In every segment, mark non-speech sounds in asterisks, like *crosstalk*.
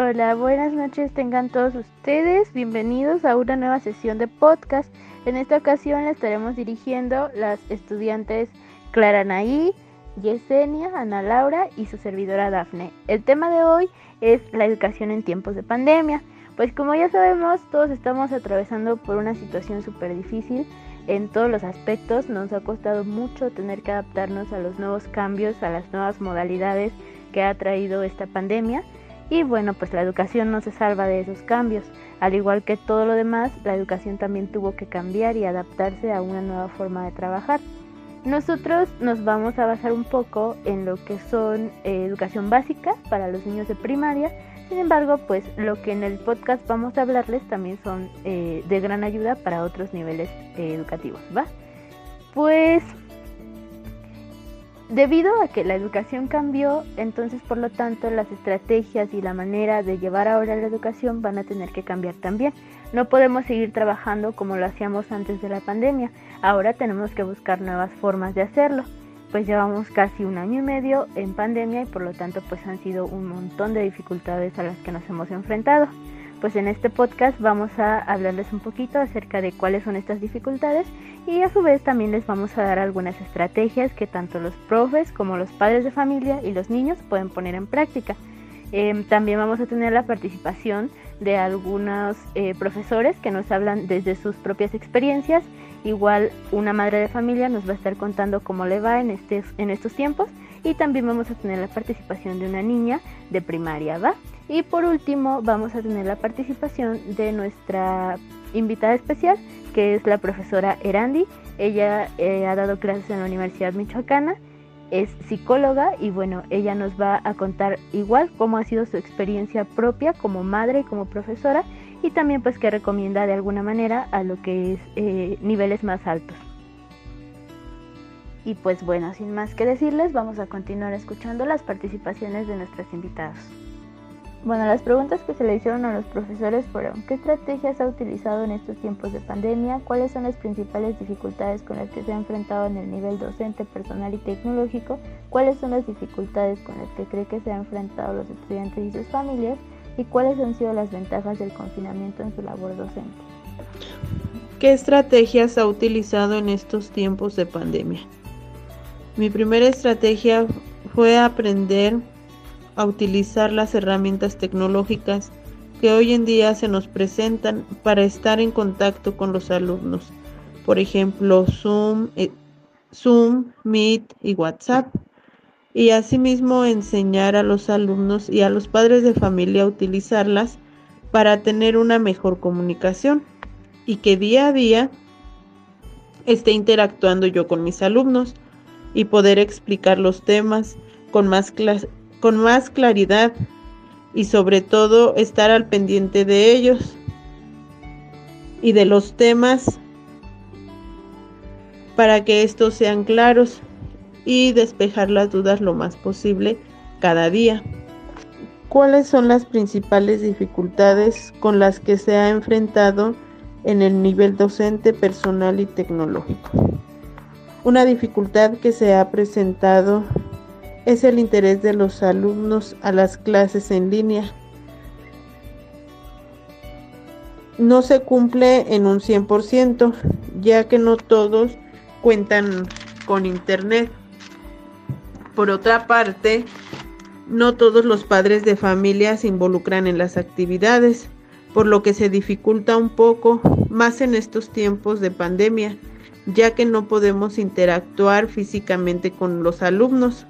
Hola, buenas noches tengan todos ustedes. Bienvenidos a una nueva sesión de podcast. En esta ocasión le estaremos dirigiendo las estudiantes Clara Naí, Yesenia, Ana Laura y su servidora Dafne. El tema de hoy es la educación en tiempos de pandemia. Pues como ya sabemos, todos estamos atravesando por una situación súper difícil en todos los aspectos. Nos ha costado mucho tener que adaptarnos a los nuevos cambios, a las nuevas modalidades que ha traído esta pandemia. Y bueno, pues la educación no se salva de esos cambios. Al igual que todo lo demás, la educación también tuvo que cambiar y adaptarse a una nueva forma de trabajar. Nosotros nos vamos a basar un poco en lo que son eh, educación básica para los niños de primaria. Sin embargo, pues lo que en el podcast vamos a hablarles también son eh, de gran ayuda para otros niveles eh, educativos, ¿va? Pues debido a que la educación cambió, entonces por lo tanto las estrategias y la manera de llevar ahora la educación van a tener que cambiar también. No podemos seguir trabajando como lo hacíamos antes de la pandemia. Ahora tenemos que buscar nuevas formas de hacerlo. Pues llevamos casi un año y medio en pandemia y por lo tanto pues han sido un montón de dificultades a las que nos hemos enfrentado. Pues en este podcast vamos a hablarles un poquito acerca de cuáles son estas dificultades y a su vez también les vamos a dar algunas estrategias que tanto los profes como los padres de familia y los niños pueden poner en práctica. Em, también vamos a tener la participación de algunos eh, profesores que nos hablan desde sus propias experiencias. Igual una madre de familia nos va a estar contando cómo le va en, este, en estos tiempos. Y también vamos a tener la participación de una niña de primaria, ¿va? Y por último vamos a tener la participación de nuestra invitada especial, que es la profesora Erandi. Ella eh, ha dado clases en la Universidad Michoacana es psicóloga y bueno, ella nos va a contar igual cómo ha sido su experiencia propia como madre y como profesora y también pues que recomienda de alguna manera a lo que es eh, niveles más altos. Y pues bueno, sin más que decirles, vamos a continuar escuchando las participaciones de nuestras invitadas. Bueno, las preguntas que se le hicieron a los profesores fueron, ¿qué estrategias ha utilizado en estos tiempos de pandemia? ¿Cuáles son las principales dificultades con las que se ha enfrentado en el nivel docente, personal y tecnológico? ¿Cuáles son las dificultades con las que cree que se han enfrentado los estudiantes y sus familias? ¿Y cuáles han sido las ventajas del confinamiento en su labor docente? ¿Qué estrategias ha utilizado en estos tiempos de pandemia? Mi primera estrategia fue aprender a utilizar las herramientas tecnológicas que hoy en día se nos presentan para estar en contacto con los alumnos. Por ejemplo, Zoom, eh, Zoom, Meet y WhatsApp. Y asimismo enseñar a los alumnos y a los padres de familia a utilizarlas para tener una mejor comunicación y que día a día esté interactuando yo con mis alumnos y poder explicar los temas con más, con más claridad y sobre todo estar al pendiente de ellos y de los temas para que estos sean claros y despejar las dudas lo más posible cada día. ¿Cuáles son las principales dificultades con las que se ha enfrentado en el nivel docente, personal y tecnológico? Una dificultad que se ha presentado es el interés de los alumnos a las clases en línea. No se cumple en un 100%, ya que no todos cuentan con internet. Por otra parte, no todos los padres de familia se involucran en las actividades, por lo que se dificulta un poco más en estos tiempos de pandemia, ya que no podemos interactuar físicamente con los alumnos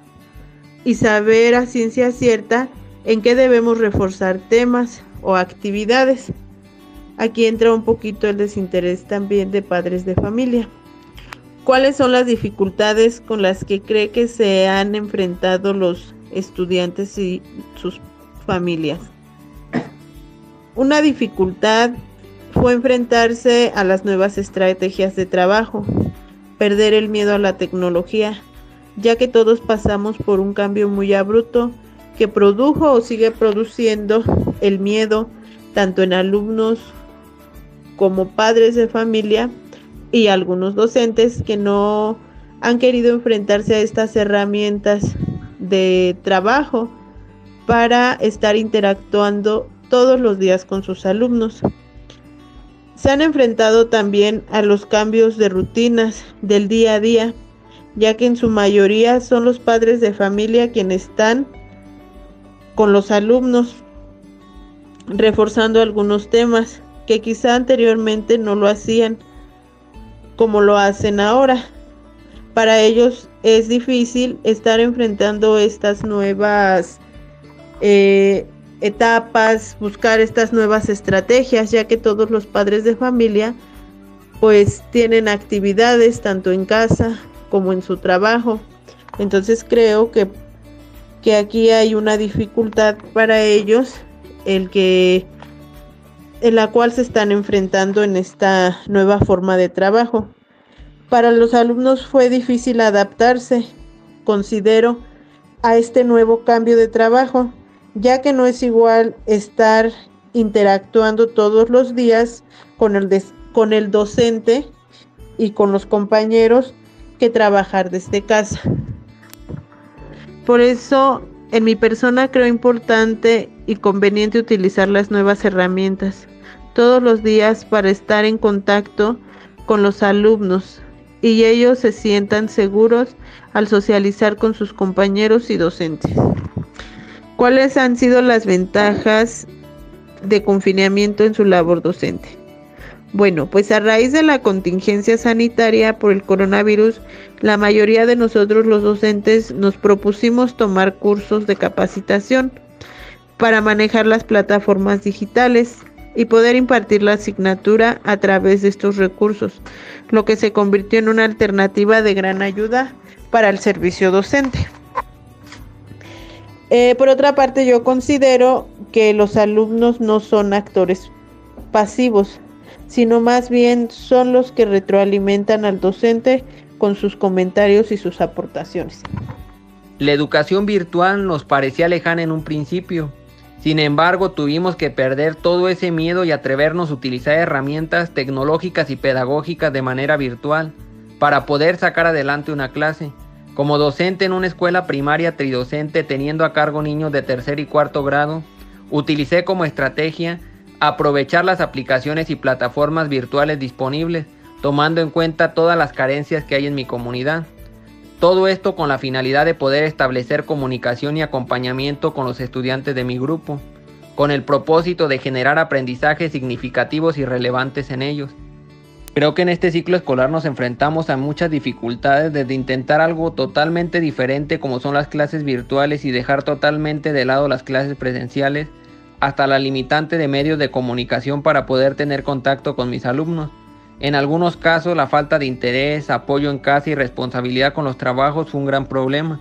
y saber a ciencia cierta en qué debemos reforzar temas o actividades. Aquí entra un poquito el desinterés también de padres de familia. ¿Cuáles son las dificultades con las que cree que se han enfrentado los estudiantes y sus familias? Una dificultad fue enfrentarse a las nuevas estrategias de trabajo, perder el miedo a la tecnología, ya que todos pasamos por un cambio muy abrupto que produjo o sigue produciendo el miedo tanto en alumnos como padres de familia y algunos docentes que no han querido enfrentarse a estas herramientas de trabajo para estar interactuando todos los días con sus alumnos. Se han enfrentado también a los cambios de rutinas del día a día, ya que en su mayoría son los padres de familia quienes están con los alumnos, reforzando algunos temas que quizá anteriormente no lo hacían como lo hacen ahora. Para ellos es difícil estar enfrentando estas nuevas eh, etapas, buscar estas nuevas estrategias, ya que todos los padres de familia pues tienen actividades tanto en casa como en su trabajo. Entonces creo que, que aquí hay una dificultad para ellos, el que en la cual se están enfrentando en esta nueva forma de trabajo. Para los alumnos fue difícil adaptarse, considero, a este nuevo cambio de trabajo, ya que no es igual estar interactuando todos los días con el, con el docente y con los compañeros que trabajar desde casa. Por eso, en mi persona creo importante y conveniente utilizar las nuevas herramientas todos los días para estar en contacto con los alumnos y ellos se sientan seguros al socializar con sus compañeros y docentes. ¿Cuáles han sido las ventajas de confinamiento en su labor docente? Bueno, pues a raíz de la contingencia sanitaria por el coronavirus, la mayoría de nosotros los docentes nos propusimos tomar cursos de capacitación para manejar las plataformas digitales y poder impartir la asignatura a través de estos recursos, lo que se convirtió en una alternativa de gran ayuda para el servicio docente. Eh, por otra parte, yo considero que los alumnos no son actores pasivos, sino más bien son los que retroalimentan al docente con sus comentarios y sus aportaciones. La educación virtual nos parecía lejana en un principio. Sin embargo, tuvimos que perder todo ese miedo y atrevernos a utilizar herramientas tecnológicas y pedagógicas de manera virtual para poder sacar adelante una clase. Como docente en una escuela primaria tridocente teniendo a cargo niños de tercer y cuarto grado, utilicé como estrategia aprovechar las aplicaciones y plataformas virtuales disponibles, tomando en cuenta todas las carencias que hay en mi comunidad. Todo esto con la finalidad de poder establecer comunicación y acompañamiento con los estudiantes de mi grupo, con el propósito de generar aprendizajes significativos y relevantes en ellos. Creo que en este ciclo escolar nos enfrentamos a muchas dificultades desde intentar algo totalmente diferente como son las clases virtuales y dejar totalmente de lado las clases presenciales hasta la limitante de medios de comunicación para poder tener contacto con mis alumnos. En algunos casos la falta de interés, apoyo en casa y responsabilidad con los trabajos fue un gran problema.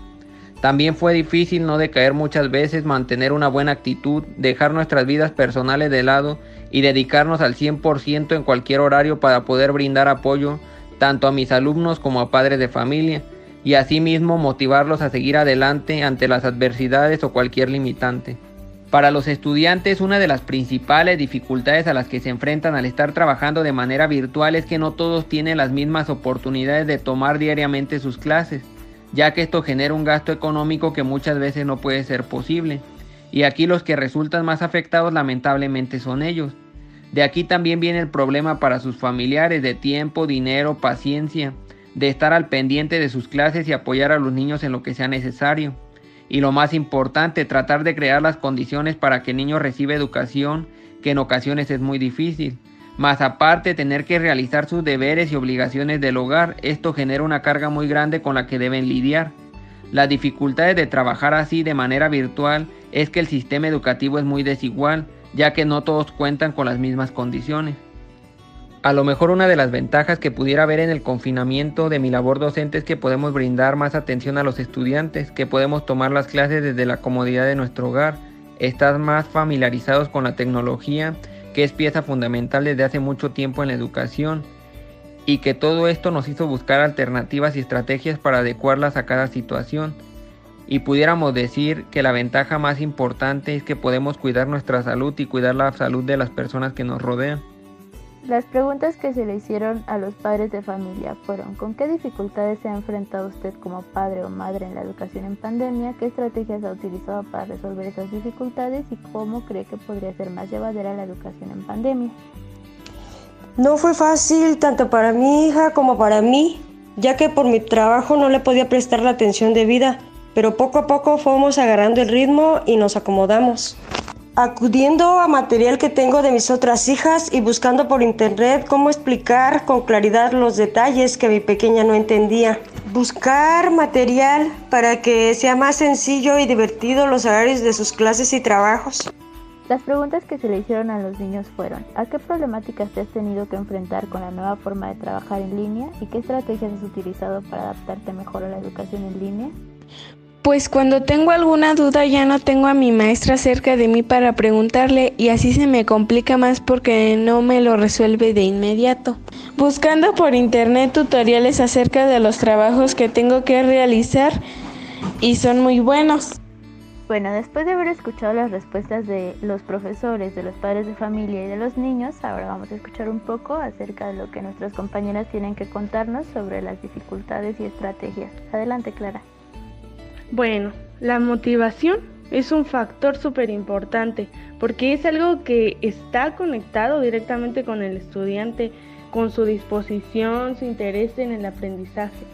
También fue difícil no decaer muchas veces, mantener una buena actitud, dejar nuestras vidas personales de lado y dedicarnos al 100% en cualquier horario para poder brindar apoyo tanto a mis alumnos como a padres de familia y asimismo motivarlos a seguir adelante ante las adversidades o cualquier limitante. Para los estudiantes una de las principales dificultades a las que se enfrentan al estar trabajando de manera virtual es que no todos tienen las mismas oportunidades de tomar diariamente sus clases, ya que esto genera un gasto económico que muchas veces no puede ser posible. Y aquí los que resultan más afectados lamentablemente son ellos. De aquí también viene el problema para sus familiares de tiempo, dinero, paciencia, de estar al pendiente de sus clases y apoyar a los niños en lo que sea necesario. Y lo más importante, tratar de crear las condiciones para que el niño reciba educación, que en ocasiones es muy difícil. Más aparte, tener que realizar sus deberes y obligaciones del hogar, esto genera una carga muy grande con la que deben lidiar. Las dificultades de trabajar así de manera virtual es que el sistema educativo es muy desigual, ya que no todos cuentan con las mismas condiciones. A lo mejor una de las ventajas que pudiera haber en el confinamiento de mi labor docente es que podemos brindar más atención a los estudiantes, que podemos tomar las clases desde la comodidad de nuestro hogar, estar más familiarizados con la tecnología, que es pieza fundamental desde hace mucho tiempo en la educación, y que todo esto nos hizo buscar alternativas y estrategias para adecuarlas a cada situación. Y pudiéramos decir que la ventaja más importante es que podemos cuidar nuestra salud y cuidar la salud de las personas que nos rodean. Las preguntas que se le hicieron a los padres de familia fueron ¿con qué dificultades se ha enfrentado usted como padre o madre en la educación en pandemia? ¿Qué estrategias ha utilizado para resolver esas dificultades y cómo cree que podría ser más llevadera la educación en pandemia? No fue fácil tanto para mi hija como para mí, ya que por mi trabajo no le podía prestar la atención debida, pero poco a poco fuimos agarrando el ritmo y nos acomodamos acudiendo a material que tengo de mis otras hijas y buscando por internet cómo explicar con claridad los detalles que mi pequeña no entendía. Buscar material para que sea más sencillo y divertido los horarios de sus clases y trabajos. Las preguntas que se le hicieron a los niños fueron, ¿a qué problemáticas te has tenido que enfrentar con la nueva forma de trabajar en línea y qué estrategias has utilizado para adaptarte mejor a la educación en línea? Pues cuando tengo alguna duda ya no tengo a mi maestra cerca de mí para preguntarle y así se me complica más porque no me lo resuelve de inmediato. Buscando por internet tutoriales acerca de los trabajos que tengo que realizar y son muy buenos. Bueno, después de haber escuchado las respuestas de los profesores, de los padres de familia y de los niños, ahora vamos a escuchar un poco acerca de lo que nuestras compañeras tienen que contarnos sobre las dificultades y estrategias. Adelante, Clara. Bueno, la motivación es un factor súper importante porque es algo que está conectado directamente con el estudiante, con su disposición, su interés en el aprendizaje.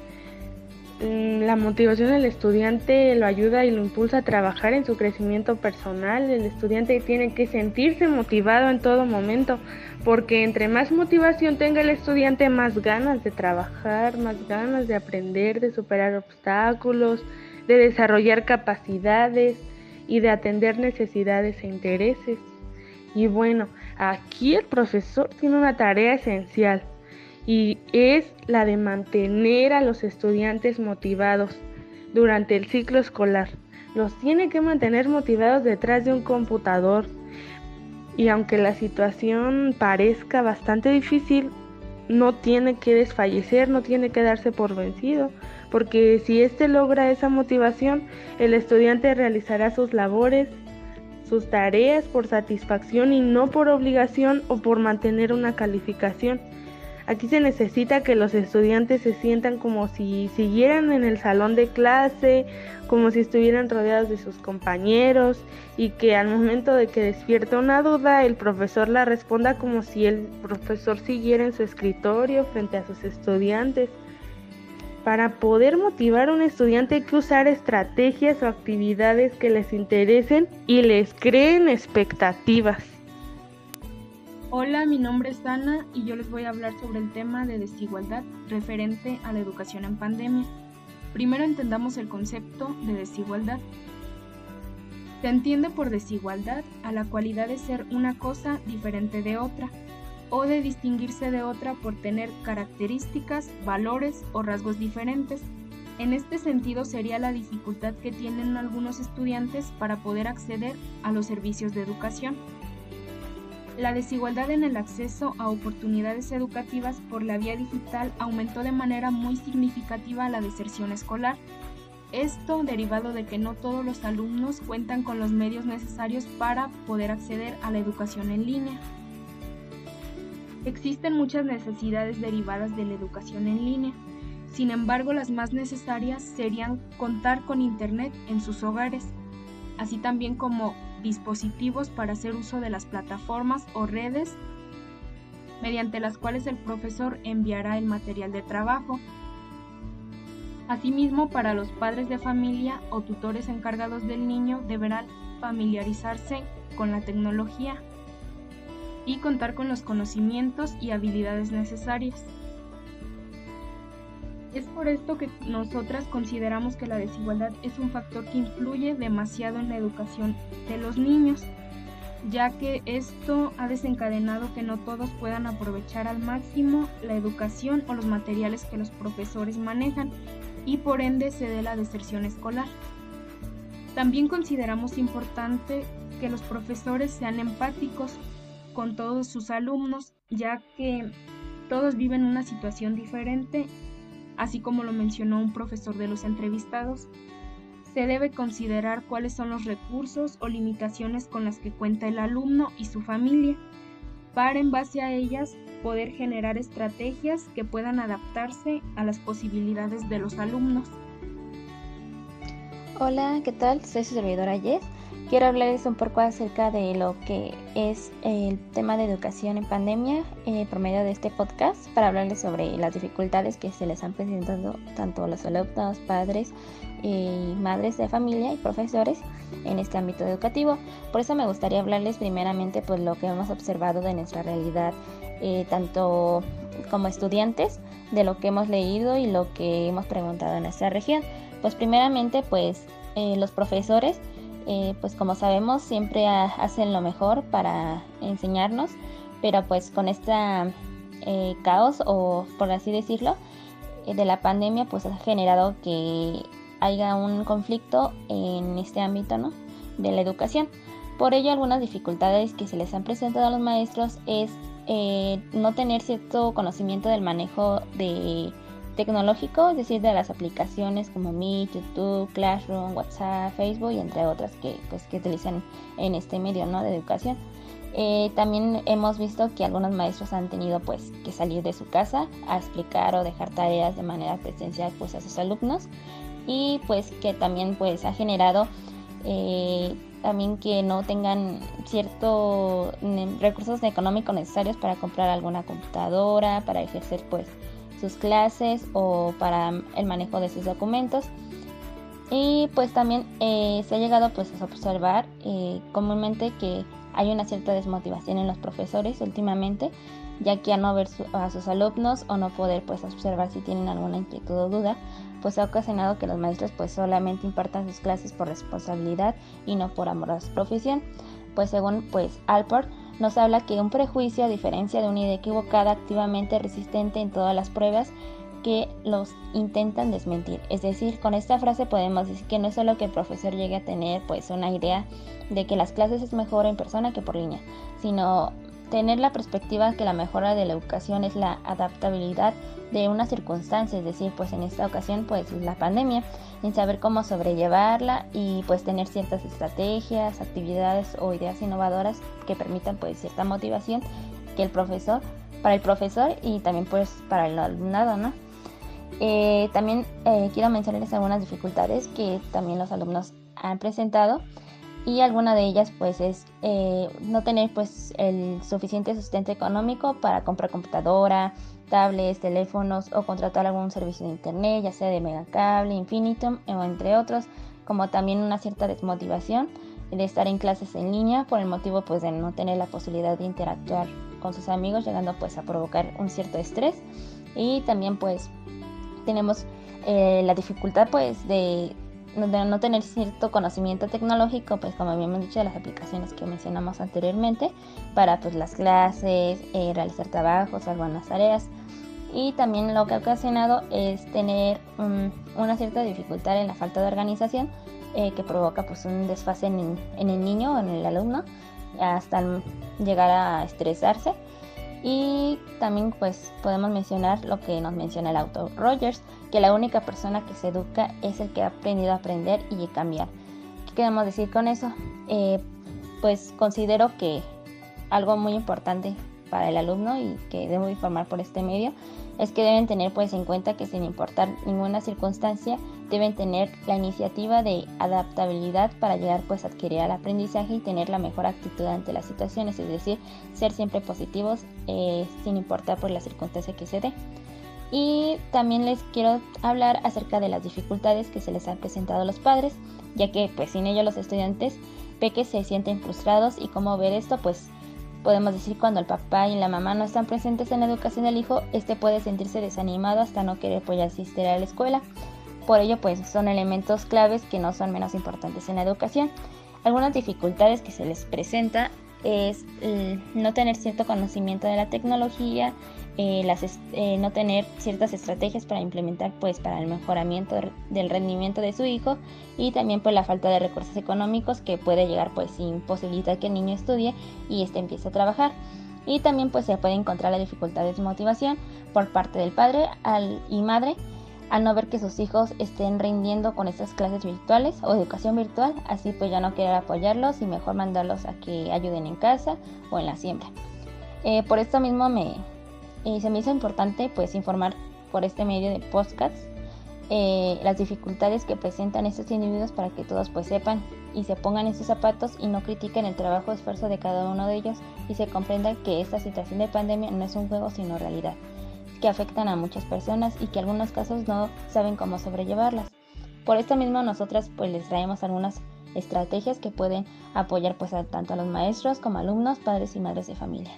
Mm, la motivación del estudiante lo ayuda y lo impulsa a trabajar en su crecimiento personal. El estudiante tiene que sentirse motivado en todo momento, porque entre más motivación tenga el estudiante, más ganas de trabajar, más ganas de aprender, de superar obstáculos, de desarrollar capacidades y de atender necesidades e intereses. Y bueno, aquí el profesor tiene una tarea esencial y es la de mantener a los estudiantes motivados durante el ciclo escolar. Los tiene que mantener motivados detrás de un computador. Y aunque la situación parezca bastante difícil, no tiene que desfallecer, no tiene que darse por vencido, porque si éste logra esa motivación, el estudiante realizará sus labores, sus tareas por satisfacción y no por obligación o por mantener una calificación. Aquí se necesita que los estudiantes se sientan como si siguieran en el salón de clase, como si estuvieran rodeados de sus compañeros y que al momento de que despierta una duda el profesor la responda como si el profesor siguiera en su escritorio frente a sus estudiantes. Para poder motivar a un estudiante hay que usar estrategias o actividades que les interesen y les creen expectativas. Hola, mi nombre es Ana y yo les voy a hablar sobre el tema de desigualdad referente a la educación en pandemia. Primero entendamos el concepto de desigualdad. Se entiende por desigualdad a la cualidad de ser una cosa diferente de otra o de distinguirse de otra por tener características, valores o rasgos diferentes. En este sentido sería la dificultad que tienen algunos estudiantes para poder acceder a los servicios de educación. La desigualdad en el acceso a oportunidades educativas por la vía digital aumentó de manera muy significativa la deserción escolar. Esto derivado de que no todos los alumnos cuentan con los medios necesarios para poder acceder a la educación en línea. Existen muchas necesidades derivadas de la educación en línea. Sin embargo, las más necesarias serían contar con Internet en sus hogares, así también como dispositivos para hacer uso de las plataformas o redes mediante las cuales el profesor enviará el material de trabajo. Asimismo, para los padres de familia o tutores encargados del niño deberán familiarizarse con la tecnología y contar con los conocimientos y habilidades necesarias. Es por esto que nosotras consideramos que la desigualdad es un factor que influye demasiado en la educación de los niños, ya que esto ha desencadenado que no todos puedan aprovechar al máximo la educación o los materiales que los profesores manejan y por ende se dé la deserción escolar. También consideramos importante que los profesores sean empáticos con todos sus alumnos, ya que todos viven una situación diferente así como lo mencionó un profesor de los entrevistados, se debe considerar cuáles son los recursos o limitaciones con las que cuenta el alumno y su familia. para en base a ellas poder generar estrategias que puedan adaptarse a las posibilidades de los alumnos. Hola, ¿qué tal? Soy su servidora Jess. Quiero hablarles un poco acerca de lo que es el tema de educación en pandemia eh, por medio de este podcast para hablarles sobre las dificultades que se les han presentado tanto los alumnos, padres y madres de familia y profesores en este ámbito educativo. Por eso me gustaría hablarles primeramente pues lo que hemos observado de nuestra realidad eh, tanto como estudiantes de lo que hemos leído y lo que hemos preguntado en nuestra región. Pues primeramente, pues eh, los profesores, eh, pues como sabemos, siempre hacen lo mejor para enseñarnos, pero pues con este caos o por así decirlo, de la pandemia, pues ha generado que haya un conflicto en este ámbito, ¿no? De la educación. Por ello, algunas dificultades que se les han presentado a los maestros es no tener cierto conocimiento del manejo de tecnológico, es decir, de las aplicaciones como Meet, YouTube, Classroom, WhatsApp, Facebook y entre otras que, pues, que utilizan en este medio ¿no? de educación. Eh, también hemos visto que algunos maestros han tenido pues que salir de su casa a explicar o dejar tareas de manera presencial pues a sus alumnos y pues que también pues ha generado eh, también que no tengan ciertos recursos económicos necesarios para comprar alguna computadora, para ejercer pues sus clases o para el manejo de sus documentos. Y pues también eh, se ha llegado pues a observar eh, comúnmente que hay una cierta desmotivación en los profesores últimamente, ya que a no ver a sus alumnos o no poder pues observar si tienen alguna inquietud o duda, pues ha ocasionado que los maestros pues solamente impartan sus clases por responsabilidad y no por amor a su profesión. Pues según pues Alport, nos habla que un prejuicio, a diferencia de una idea equivocada, activamente resistente en todas las pruebas que los intentan desmentir. Es decir, con esta frase podemos decir que no es solo que el profesor llegue a tener pues una idea de que las clases es mejor en persona que por línea, sino tener la perspectiva que la mejora de la educación es la adaptabilidad de una circunstancia, es decir, pues en esta ocasión pues la pandemia, en saber cómo sobrellevarla y pues tener ciertas estrategias, actividades o ideas innovadoras que permitan pues cierta motivación que el profesor, para el profesor y también pues para el alumnado, ¿no? Eh, también eh, quiero mencionarles algunas dificultades que también los alumnos han presentado y alguna de ellas pues es eh, no tener pues el suficiente sustento económico para comprar computadora, tablets, teléfonos o contratar algún servicio de internet, ya sea de Megacable, Infinitum o entre otros, como también una cierta desmotivación de estar en clases en línea por el motivo pues de no tener la posibilidad de interactuar con sus amigos, llegando pues a provocar un cierto estrés. Y también pues tenemos eh, la dificultad pues de de no tener cierto conocimiento tecnológico, pues como habíamos dicho, de las aplicaciones que mencionamos anteriormente, para pues las clases, eh, realizar trabajos, algunas tareas. Y también lo que ha ocasionado es tener una cierta dificultad en la falta de organización eh, que provoca pues un desfase en, en el niño o en el alumno hasta llegar a estresarse y también pues podemos mencionar lo que nos menciona el autor Rogers, que la única persona que se educa es el que ha aprendido a aprender y cambiar. ¿Qué queremos decir con eso? Eh, pues considero que algo muy importante para el alumno y que debo informar por este medio es que deben tener pues en cuenta que sin importar ninguna circunstancia deben tener la iniciativa de adaptabilidad para llegar pues a adquirir el aprendizaje y tener la mejor actitud ante las situaciones, es decir, ser siempre positivos eh, sin importar por la circunstancia que se dé. Y también les quiero hablar acerca de las dificultades que se les han presentado a los padres, ya que pues sin ello los estudiantes peques se sienten frustrados y cómo ver esto pues Podemos decir cuando el papá y la mamá no están presentes en la educación del hijo, este puede sentirse desanimado hasta no querer pues asistir a la escuela. Por ello pues son elementos claves que no son menos importantes en la educación. Algunas dificultades que se les presenta es eh, no tener cierto conocimiento de la tecnología, eh, eh, no tener ciertas estrategias para implementar pues para el mejoramiento del rendimiento de su hijo y también pues la falta de recursos económicos que puede llegar pues sin posibilidad que el niño estudie y este empiece a trabajar y también pues se puede encontrar la dificultad de motivación por parte del padre y madre al no ver que sus hijos estén rindiendo con estas clases virtuales o educación virtual, así pues ya no querer apoyarlos y mejor mandarlos a que ayuden en casa o en la siembra. Eh, por esto mismo me, eh, se me hizo importante pues informar por este medio de podcast eh, las dificultades que presentan estos individuos para que todos pues sepan y se pongan en sus zapatos y no critiquen el trabajo o esfuerzo de cada uno de ellos y se comprenda que esta situación de pandemia no es un juego sino realidad, que afectan a muchas personas y que en algunos casos no saben cómo sobrellevarlas. Por esto mismo nosotras pues les traemos algunas estrategias que pueden apoyar pues tanto a los maestros como alumnos, padres y madres de familia.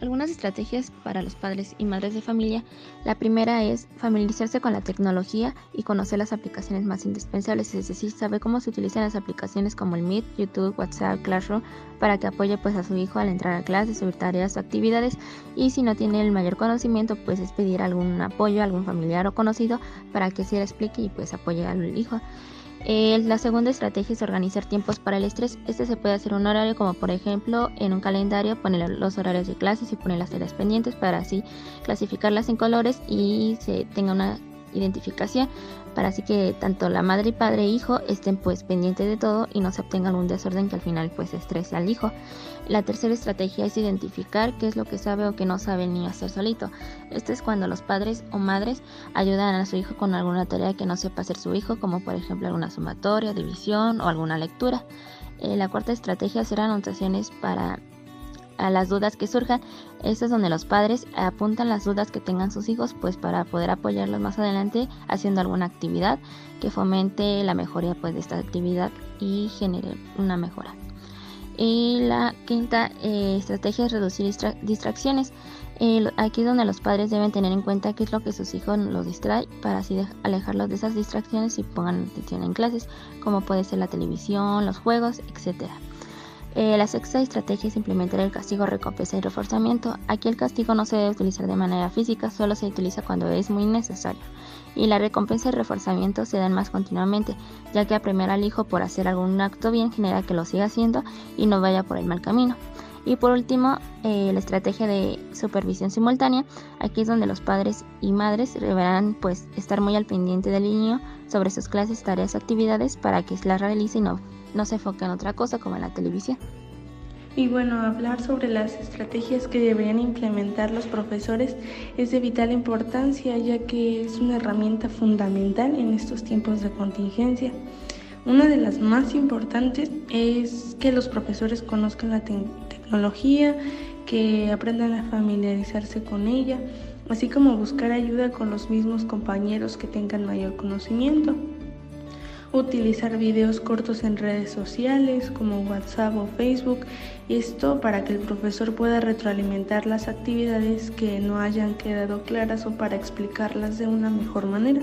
Algunas estrategias para los padres y madres de familia. La primera es familiarizarse con la tecnología y conocer las aplicaciones más indispensables, es decir, saber cómo se utilizan las aplicaciones como el Meet, YouTube, WhatsApp, Classroom para que apoye pues a su hijo al entrar a clases, subir tareas o actividades y si no tiene el mayor conocimiento pues es pedir algún apoyo algún familiar o conocido para que se le explique y pues apoye al hijo. Eh, la segunda estrategia es organizar tiempos para el estrés. Este se puede hacer un horario como por ejemplo en un calendario poner los horarios de clases y poner las tareas pendientes para así clasificarlas en colores y se tenga una identificación para así que tanto la madre y padre e hijo estén pues pendientes de todo y no se obtenga algún desorden que al final pues estrese al hijo. La tercera estrategia es identificar qué es lo que sabe o que no sabe el niño hacer solito. Esto es cuando los padres o madres ayudan a su hijo con alguna tarea que no sepa hacer su hijo, como por ejemplo alguna sumatoria, división o alguna lectura. Eh, la cuarta estrategia será anotaciones para a las dudas que surjan. Esto es donde los padres apuntan las dudas que tengan sus hijos, pues para poder apoyarlos más adelante haciendo alguna actividad que fomente la mejoría pues de esta actividad y genere una mejora. Y la quinta eh, estrategia es reducir distracciones. aquí es donde los padres deben tener en cuenta qué es lo que sus hijos los distrae para así alejarlos de esas distracciones y pongan atención en clases, como puede ser la televisión, los juegos, etcétera. Eh, la sexta estrategia es implementar el castigo, recompensa y reforzamiento. Aquí el castigo no se debe utilizar de manera física, solo se utiliza cuando es muy necesario. Y la recompensa y reforzamiento se dan más continuamente, ya que apremiar al hijo por hacer algún acto bien genera que lo siga haciendo y no vaya por el mal camino. Y por último, eh, la estrategia de supervisión simultánea. Aquí es donde los padres y madres deberán pues estar muy al pendiente del niño sobre sus clases, tareas, actividades para que las realice y no no se enfoca en otra cosa como en la televisión. Y bueno, hablar sobre las estrategias que deberían implementar los profesores es de vital importancia ya que es una herramienta fundamental en estos tiempos de contingencia. Una de las más importantes es que los profesores conozcan la tecnología, que aprendan a familiarizarse con ella, así como buscar ayuda con los mismos compañeros que tengan mayor conocimiento utilizar videos cortos en redes sociales como WhatsApp o Facebook, esto para que el profesor pueda retroalimentar las actividades que no hayan quedado claras o para explicarlas de una mejor manera.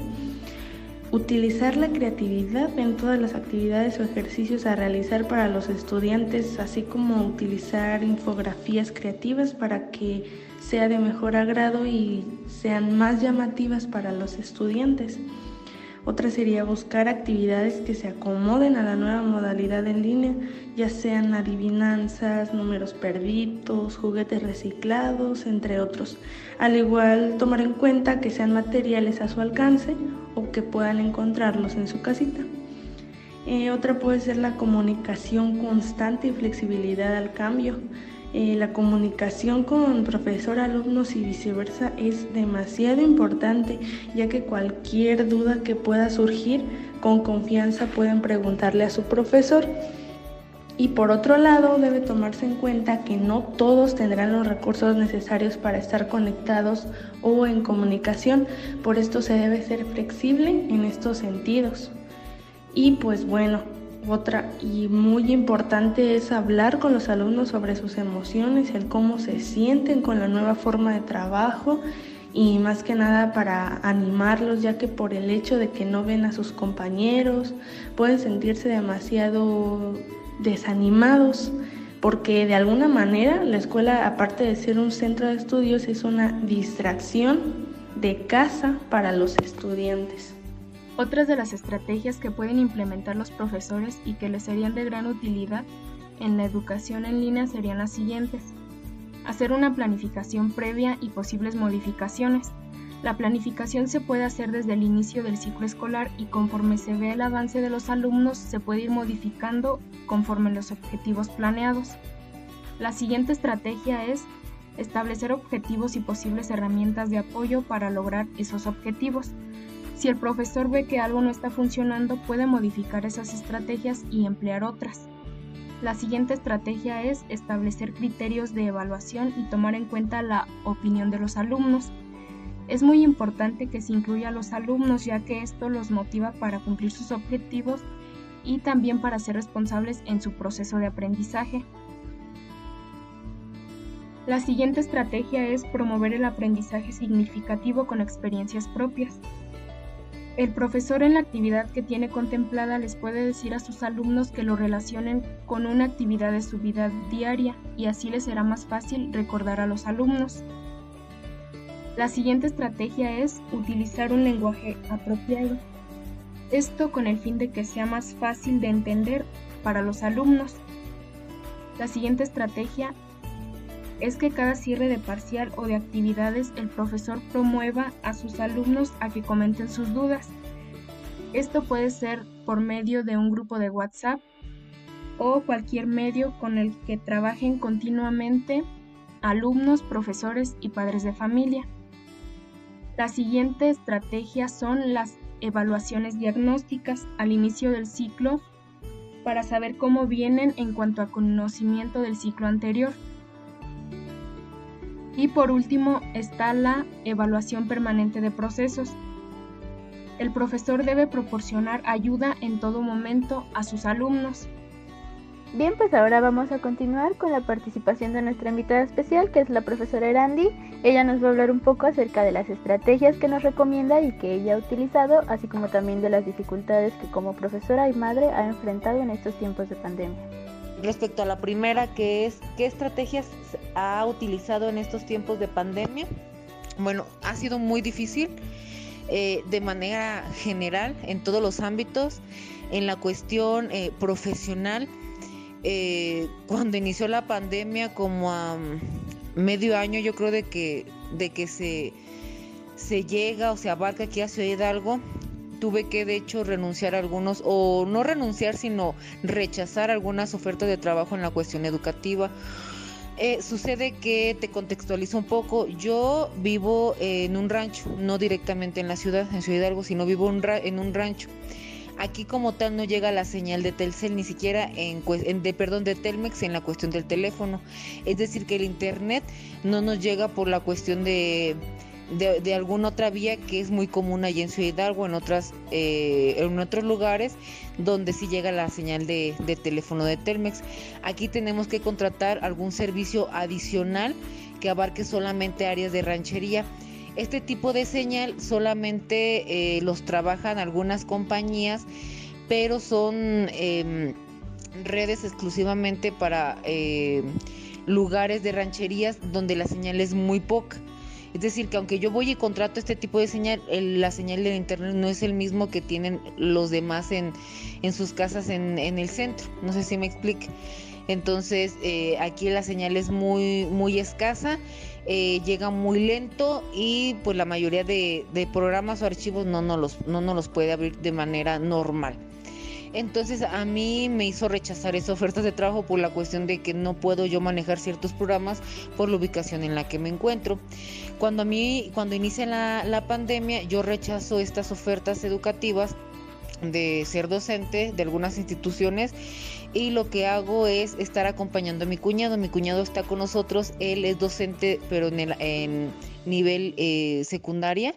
Utilizar la creatividad en todas las actividades o ejercicios a realizar para los estudiantes, así como utilizar infografías creativas para que sea de mejor agrado y sean más llamativas para los estudiantes. Otra sería buscar actividades que se acomoden a la nueva modalidad en línea, ya sean adivinanzas, números perdidos, juguetes reciclados, entre otros. Al igual, tomar en cuenta que sean materiales a su alcance o que puedan encontrarlos en su casita. Eh, otra puede ser la comunicación constante y flexibilidad al cambio. Eh, la comunicación con profesor, alumnos y viceversa es demasiado importante, ya que cualquier duda que pueda surgir, con confianza pueden preguntarle a su profesor. Y por otro lado, debe tomarse en cuenta que no todos tendrán los recursos necesarios para estar conectados o en comunicación, por esto se debe ser flexible en estos sentidos. Y pues bueno, otra y muy importante es hablar con los alumnos sobre sus emociones, el cómo se sienten con la nueva forma de trabajo y más que nada para animarlos, ya que por el hecho de que no ven a sus compañeros pueden sentirse demasiado desanimados, porque de alguna manera la escuela, aparte de ser un centro de estudios, es una distracción de casa para los estudiantes. Otras de las estrategias que pueden implementar los profesores y que les serían de gran utilidad en la educación en línea serían las siguientes. Hacer una planificación previa y posibles modificaciones. La planificación se puede hacer desde el inicio del ciclo escolar y conforme se ve el avance de los alumnos se puede ir modificando conforme los objetivos planeados. La siguiente estrategia es establecer objetivos y posibles herramientas de apoyo para lograr esos objetivos. Si el profesor ve que algo no está funcionando, puede modificar esas estrategias y emplear otras. La siguiente estrategia es establecer criterios de evaluación y tomar en cuenta la opinión de los alumnos. Es muy importante que se incluya a los alumnos ya que esto los motiva para cumplir sus objetivos y también para ser responsables en su proceso de aprendizaje. La siguiente estrategia es promover el aprendizaje significativo con experiencias propias. El profesor en la actividad que tiene contemplada les puede decir a sus alumnos que lo relacionen con una actividad de su vida diaria y así les será más fácil recordar a los alumnos. La siguiente estrategia es utilizar un lenguaje apropiado. Esto con el fin de que sea más fácil de entender para los alumnos. La siguiente estrategia es que cada cierre de parcial o de actividades el profesor promueva a sus alumnos a que comenten sus dudas. Esto puede ser por medio de un grupo de WhatsApp o cualquier medio con el que trabajen continuamente alumnos, profesores y padres de familia. La siguiente estrategia son las evaluaciones diagnósticas al inicio del ciclo para saber cómo vienen en cuanto a conocimiento del ciclo anterior. Y por último está la evaluación permanente de procesos. El profesor debe proporcionar ayuda en todo momento a sus alumnos. Bien, pues ahora vamos a continuar con la participación de nuestra invitada especial, que es la profesora Erandi. Ella nos va a hablar un poco acerca de las estrategias que nos recomienda y que ella ha utilizado, así como también de las dificultades que como profesora y madre ha enfrentado en estos tiempos de pandemia. Respecto a la primera, que es qué estrategias ha utilizado en estos tiempos de pandemia, bueno, ha sido muy difícil eh, de manera general en todos los ámbitos, en la cuestión eh, profesional. Eh, cuando inició la pandemia, como a medio año, yo creo de que, de que se, se llega o se abarca aquí a Ciudad Hidalgo, tuve que de hecho renunciar a algunos, o no renunciar, sino rechazar algunas ofertas de trabajo en la cuestión educativa. Eh, sucede que te contextualizo un poco. Yo vivo en un rancho, no directamente en la ciudad, en Ciudad Hidalgo, sino vivo en un rancho. Aquí como tal no llega la señal de Telcel, ni siquiera en, en, de, perdón, de Telmex en la cuestión del teléfono. Es decir, que el internet no nos llega por la cuestión de de, alguna otra vía que es muy común allí en Ciudad Hidalgo, en, otras, eh, en otros lugares donde sí llega la señal de, teléfono de Telmex. Aquí tenemos que contratar algún servicio adicional que abarque solamente áreas de ranchería. Este tipo de señal solamente eh, los trabajan algunas compañías, pero son em, redes exclusivamente para eh, lugares de rancherías donde la señal es muy poca. Es decir, que aunque yo voy y contrato este tipo de señal, la señal del internet no es el mismo que tienen los demás en, sus casas en, el centro. No sé si me explique. Entonces, eh, aquí la señal es muy, muy escasa, eh, llega muy lento y pues la mayoría de, programas o archivos no los, no nos los puede abrir de manera normal. Entonces a mí me hizo rechazar esas ofertas de trabajo por la cuestión de que no puedo yo manejar ciertos programas por la ubicación en la que me encuentro. Cuando a mí, cuando inicia la, la pandemia, yo rechazo estas ofertas educativas de ser docente de algunas instituciones y lo que hago es estar acompañando a mi cuñado. Mi cuñado está con nosotros, él es docente pero en, el, en nivel eh, secundaria.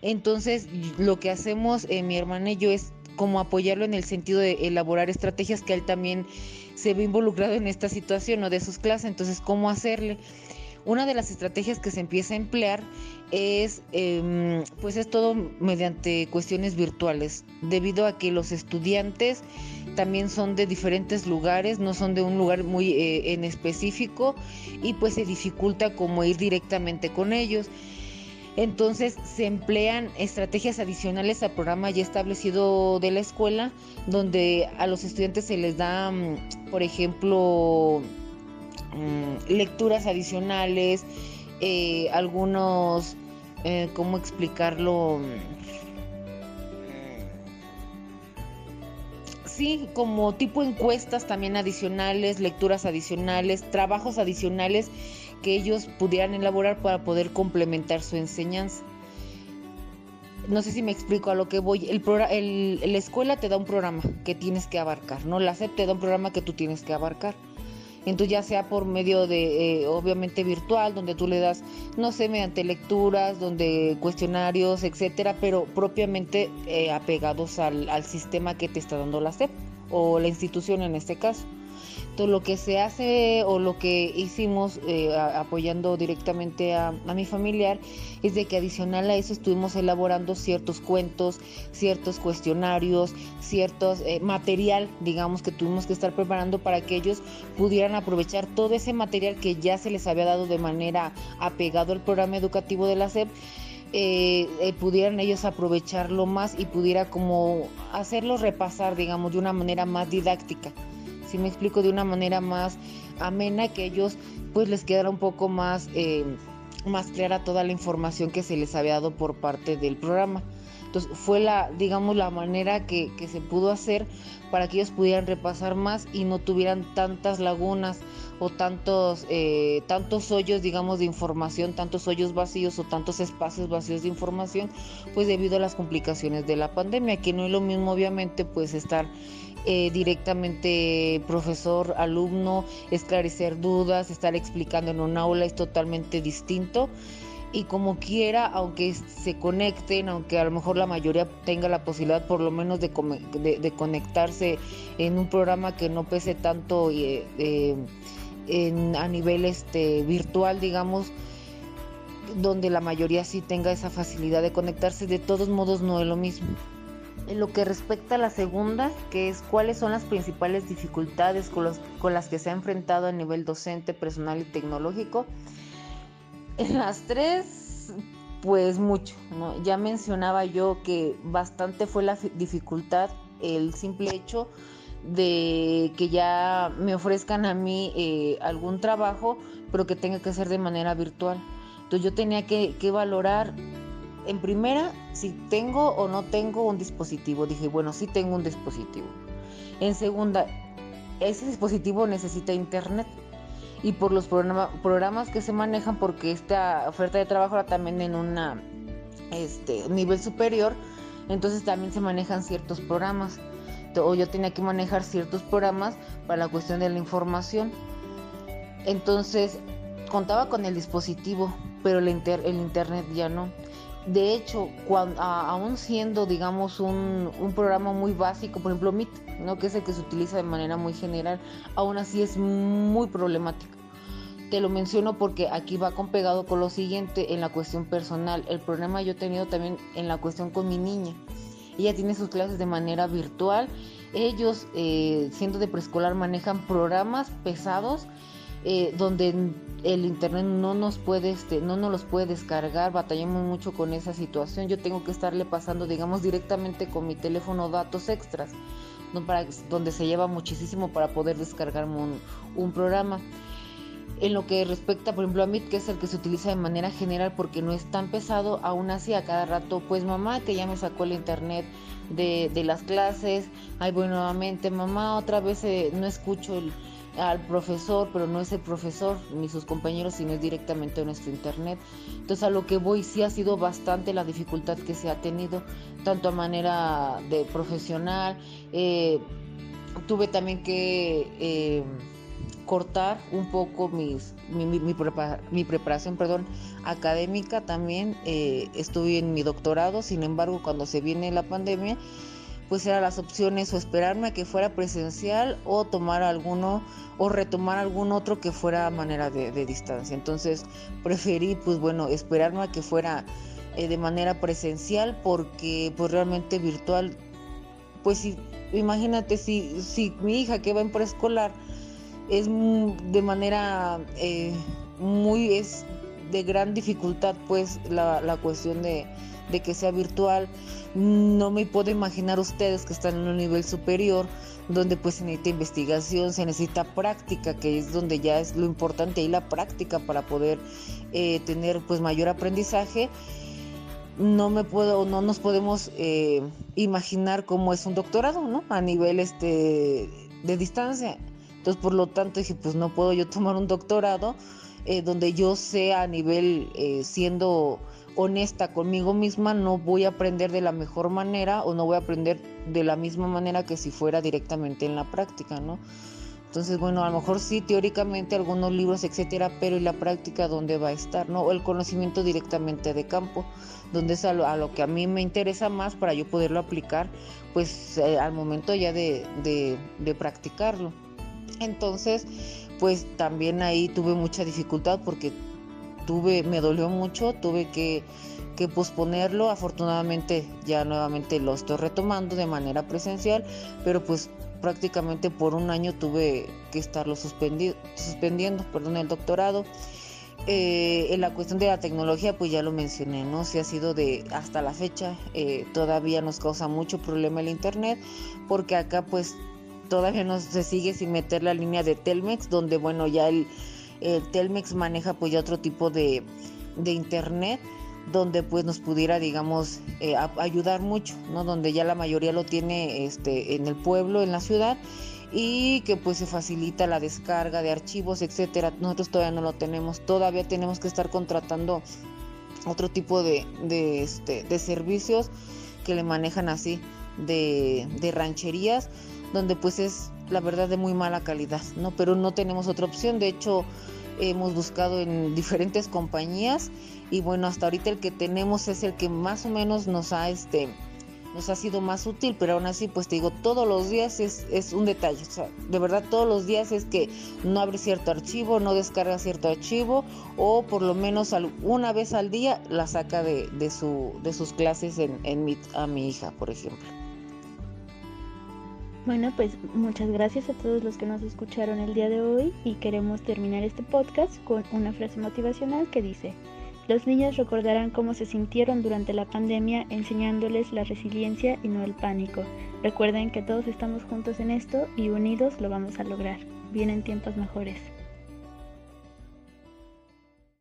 Entonces lo que hacemos eh, mi hermana y yo es como apoyarlo en el sentido de elaborar estrategias que él también se ve involucrado en esta situación o de sus clases, entonces cómo hacerle. Una de las estrategias que se empieza a emplear es, em, pues es todo mediante cuestiones virtuales, debido a que los estudiantes también son de diferentes lugares, no son de un lugar muy eh, en específico y pues se dificulta como ir directamente con ellos. Entonces se emplean estrategias adicionales al programa ya establecido de la escuela, donde a los estudiantes se les da, mm, por ejemplo, mm, lecturas adicionales, eh, algunos, eh, ¿cómo explicarlo? sí, como tipo encuestas también adicionales, lecturas adicionales, trabajos adicionales que ellos pudieran elaborar para poder complementar su enseñanza. No sé si me explico a lo que voy. El, el la escuela te da un programa que tienes que abarcar, ¿no? La SEP te da un programa que tú tienes que abarcar. Entonces ya sea por medio de, eh, obviamente virtual, donde tú le das, no sé, mediante lecturas, donde cuestionarios, etcétera, pero propiamente eh, apegados al, al sistema que te está dando la SEP o la institución en este caso lo que se hace o lo que hicimos eh, apoyando directamente a, mi familiar es de que adicional a eso estuvimos elaborando ciertos cuentos, ciertos cuestionarios, ciertos eh, material, digamos, que tuvimos que estar preparando para que ellos pudieran aprovechar todo ese material que ya se les había dado de manera apegado al programa educativo de la SEP. Eh, pudieran ellos aprovecharlo más y pudiera como hacerlos repasar, digamos, de una manera más didáctica si me explico de una manera más amena, que ellos pues les quedara un poco más, eh, más clara toda la información que se les había dado por parte del programa. Entonces fue la, digamos, la manera que, se pudo hacer para que ellos pudieran repasar más y no tuvieran tantas lagunas o tantos, eh, tantos hoyos, digamos, de información, tantos hoyos vacíos o tantos espacios vacíos de información, pues debido a las complicaciones de la pandemia, que no es lo mismo, obviamente, pues estar eh, directamente profesor, alumno, esclarecer dudas, estar explicando en un aula es totalmente distinto. Y como quiera, aunque se conecten, aunque a lo mejor la mayoría tenga la posibilidad por lo menos de, de, conectarse en un programa que no pese tanto eh, eh, en, a nivel este, virtual, digamos, donde la mayoría sí tenga esa facilidad de conectarse, de todos modos no es lo mismo. En lo que respecta a la segunda, que es cuáles son las principales dificultades con, con las que se ha enfrentado a nivel docente, personal y tecnológico, en las tres, pues mucho. Ya mencionaba yo que bastante fue la dificultad, el simple hecho de que ya me ofrezcan a mí eh, algún trabajo, pero que tenga que ser de manera virtual. Entonces yo tenía que valorar en primera, si tengo o no tengo un dispositivo. Dije, bueno, sí tengo un dispositivo. En segunda, ese dispositivo necesita internet. Y por los programas que se manejan, porque esta oferta de trabajo era también en un este, nivel superior, entonces también se manejan ciertos programas. O yo tenía que manejar ciertos programas para la cuestión de la información. Entonces, contaba con el dispositivo, pero el, el internet ya no. De hecho, cuando, aún siendo, digamos, un, programa muy básico, por ejemplo, Meet, ¿no? que es el que se utiliza de manera muy general, aún así es muy problemático. Te lo menciono porque aquí va con pegado con lo siguiente en la cuestión personal. El problema yo he tenido también en la cuestión con mi niña. Ella tiene sus clases de manera virtual. Ellos, eh, siendo de preescolar, manejan programas pesados eh, donde el internet no nos puede, este, no nos los puede descargar, batallamos mucho con esa situación. Yo tengo que estarle pasando, digamos, directamente con mi teléfono datos extras, para, donde se lleva muchísimo para poder descargarme un, programa. En lo que respecta, por ejemplo, a Meet, que es el que se utiliza de manera general porque no es tan pesado, aún así a cada rato, pues mamá, que ya me sacó el internet de, de las clases, ahí voy nuevamente, mamá, otra vez eh, no escucho el, al profesor, pero no es el profesor ni sus compañeros, sino es directamente nuestro internet. Entonces a lo que voy sí ha sido bastante la dificultad que se ha tenido, tanto a manera de profesional. Eh, tuve también que eh, cortar un poco mis, mi, mi, preparación perdón, académica también. Eh, estuve en mi doctorado, sin embargo cuando se viene la pandemia, pues eran las opciones o esperarme a que fuera presencial o tomar alguno o retomar algún otro que fuera manera de, distancia. Entonces preferí pues bueno esperarme a que fuera eh, de manera presencial porque pues realmente virtual pues si, imagínate si, si mi hija que va en preescolar es de manera eh, muy es de gran dificultad pues la, la cuestión de de que sea virtual. No me puedo imaginar ustedes que están en un nivel superior donde pues se necesita investigación, se necesita práctica, que es donde ya es lo importante y la práctica para poder eh, tener pues mayor aprendizaje. no me puedo, no nos podemos eh, imaginar cómo es un doctorado, ¿no? A nivel este de distancia. Entonces, por lo tanto, dije, pues no puedo yo tomar un doctorado eh, donde yo sea a nivel siendo honesta conmigo misma, no voy a aprender de la mejor manera o no voy a aprender de la misma manera que si fuera directamente en la práctica, ¿no? Entonces, bueno, a lo mejor sí, teóricamente algunos libros, etcétera, pero ¿y la práctica dónde va a estar, no? O el conocimiento directamente de campo, donde es a lo, que a mí me interesa más para yo poderlo aplicar, pues eh, al momento ya de, de practicarlo. Entonces, pues también ahí tuve mucha dificultad porque tuve, me dolió mucho, tuve que, que posponerlo. Afortunadamente ya nuevamente lo estoy retomando de manera presencial, pero pues prácticamente por un año tuve que estarlo suspendiendo, perdón, el doctorado. Eh, en la cuestión de la tecnología, pues ya lo mencioné, ¿no? Si ha sido de hasta la fecha, eh, todavía nos causa mucho problema el Internet, porque acá pues todavía no se sigue sin meter la línea de Telmex, donde bueno, ya el, Telmex maneja pues ya otro tipo de, internet donde pues nos pudiera digamos eh, ayudar mucho no donde ya la mayoría lo tiene este en el pueblo en la ciudad y que pues se facilita la descarga de archivos etcétera. Nosotros todavía no lo tenemos. Todavía tenemos que estar contratando otro tipo de, de, este, de servicios que le manejan así de, de rancherías donde pues es la verdad de muy mala calidad, ¿no? Pero no tenemos otra opción, de hecho hemos buscado en *laughs* diferentes compañías y bueno, hasta ahorita el que tenemos es el que más o menos nos ha este nos ha sido más útil, pero aún así, pues te digo, todos los días es, es un detalle. O sea, de verdad, todos los días es que no abre cierto archivo, no descarga cierto archivo, o por lo menos una vez al día la saca de, de, su, de sus clases en, en a mi hija, por ejemplo. Bueno, pues muchas gracias a todos los que nos escucharon el día de hoy y queremos terminar este podcast con una frase motivacional que dice, los niños recordarán cómo se sintieron durante la pandemia enseñándoles la resiliencia y no el pánico. Recuerden que todos estamos juntos en esto y unidos lo vamos a lograr. Vienen tiempos mejores.